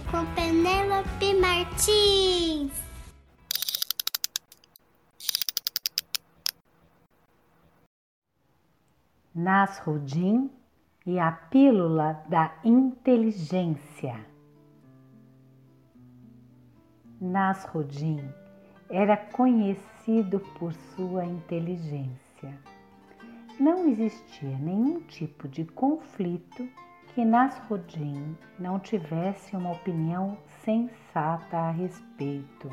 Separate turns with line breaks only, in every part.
Com Penélope Martins.
Nasrudim e a pílula da inteligência. Nasrudim era conhecido por sua inteligência. Não existia nenhum tipo de conflito que Nasrudim não tivesse uma opinião sensata a respeito.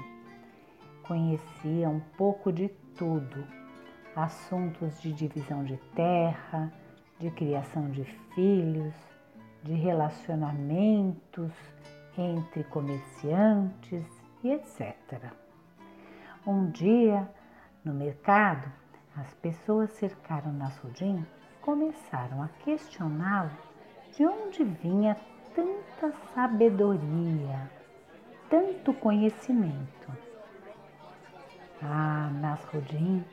Conhecia um pouco de tudo, assuntos de divisão de terra, de criação de filhos, de relacionamentos entre comerciantes e etc. Um dia, no mercado, as pessoas cercaram Nasrudim e começaram a questioná-lo de onde vinha tanta sabedoria, tanto conhecimento. Ah, Nasrudim,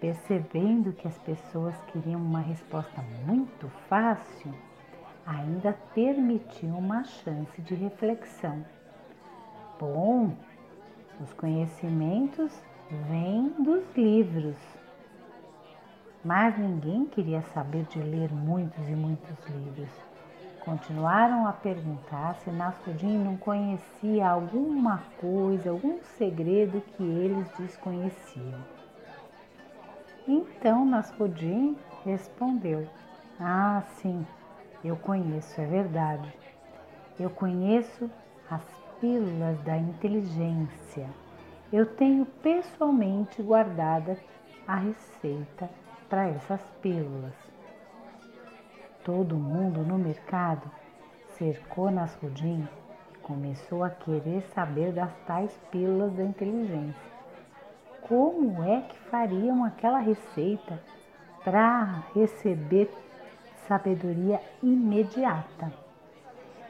percebendo que as pessoas queriam uma resposta muito fácil, ainda permitiu uma chance de reflexão. Bom, os conhecimentos vêm dos livros, mas ninguém queria saber de ler muitos e muitos livros. Continuaram a perguntar se Nasrudim não conhecia alguma coisa, algum segredo que eles desconheciam. Então Nasrudim respondeu: Ah, sim, eu conheço, é verdade. Eu conheço as pílulas da inteligência. Eu tenho pessoalmente guardada a receita para essas pílulas. Todo mundo no mercado cercou Nasrudim e começou a querer saber das tais pílulas da inteligência. Como é que fariam aquela receita para receber sabedoria imediata?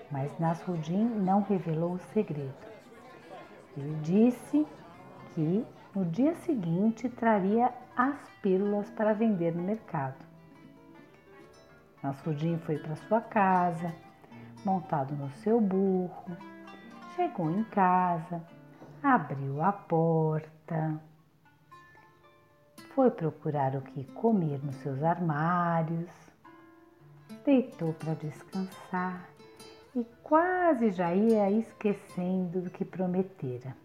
Mas Nasrudim não revelou o segredo. Ele disse que no dia seguinte traria as pílulas para vender no mercado. Nasrudim foi para sua casa, montado no seu burro, chegou em casa, abriu a porta, foi procurar o que comer nos seus armários, deitou para descansar e quase já ia esquecendo do que prometera.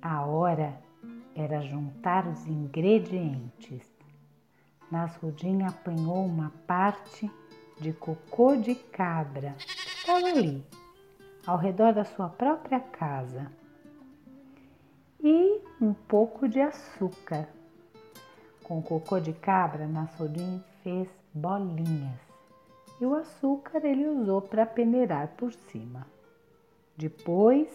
A hora era juntar os ingredientes. Nasrudim apanhou uma parte de cocô de cabra estava ali, ao redor da sua própria casa, e um pouco de açúcar. Com cocô de cabra, Nasrudim fez bolinhas e o açúcar ele usou para peneirar por cima. Depois,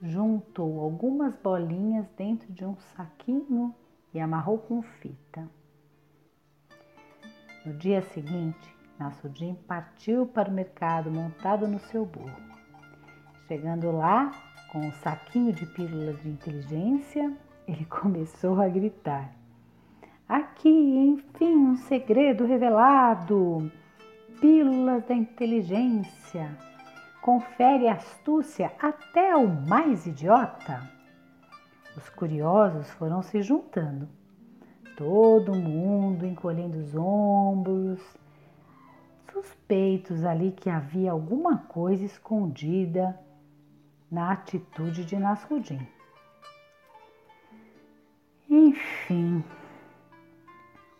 juntou algumas bolinhas dentro de um saquinho e amarrou com fita. No dia seguinte, Nassudim partiu para o mercado montado no seu burro. Chegando lá, com um saquinho de pílulas de inteligência, ele começou a gritar: Aqui, enfim, um segredo revelado! Pílulas da inteligência! Confere astúcia até o mais idiota! Os curiosos foram se juntando, todo mundo encolhendo os ombros, suspeitos ali que havia alguma coisa escondida na atitude de Nasrudim. Enfim,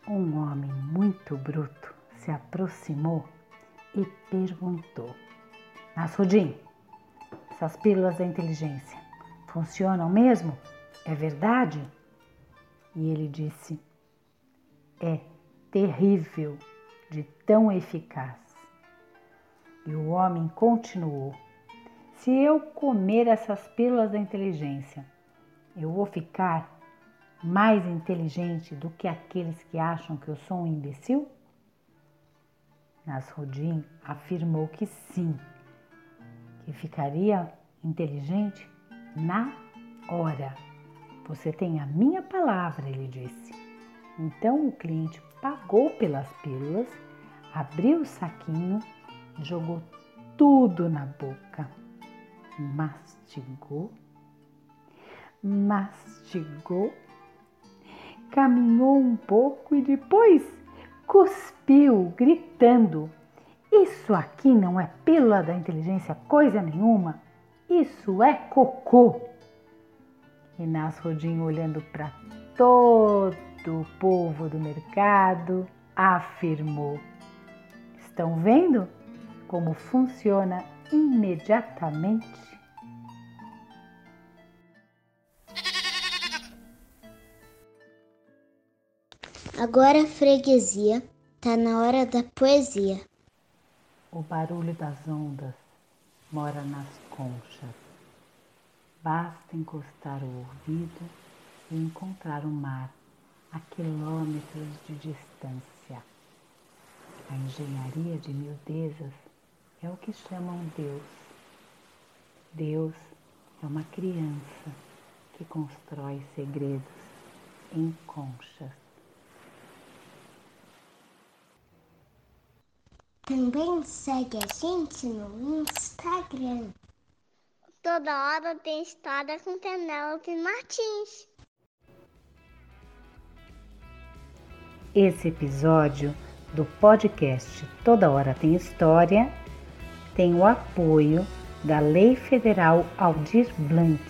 um homem muito bruto se aproximou e perguntou: Nasrudim, essas pílulas da inteligência funcionam mesmo? É verdade? E ele disse: É terrível de tão eficaz. E o homem continuou: Se eu comer essas pílulas da inteligência, eu vou ficar mais inteligente do que aqueles que acham que eu sou um imbecil? Nasruddin afirmou que sim, que ficaria inteligente na hora. Você tem a minha palavra, ele disse. Então o cliente pagou pelas pílulas, abriu o saquinho, jogou tudo na boca. Mastigou, mastigou, caminhou um pouco e depois cuspiu, gritando: Isso aqui não é pílula da inteligência, coisa nenhuma. Isso é cocô. Inácio Rodinho olhando para todo o povo do mercado, afirmou: Estão vendo como funciona imediatamente?
Agora, freguesia, tá na hora da poesia.
O barulho das ondas mora nas conchas. Basta encostar o ouvido e encontrar o mar a quilômetros de distância. A engenharia de miudezas é o que chamam Deus. Deus é uma criança que constrói segredos em conchas.
Também segue a gente no Instagram. Toda hora tem história com Penélope Martins.
Esse episódio do podcast Toda Hora Tem História tem o apoio da Lei Federal Aldir Blanc,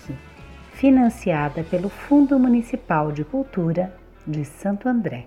financiada pelo Fundo Municipal de Cultura de Santo André.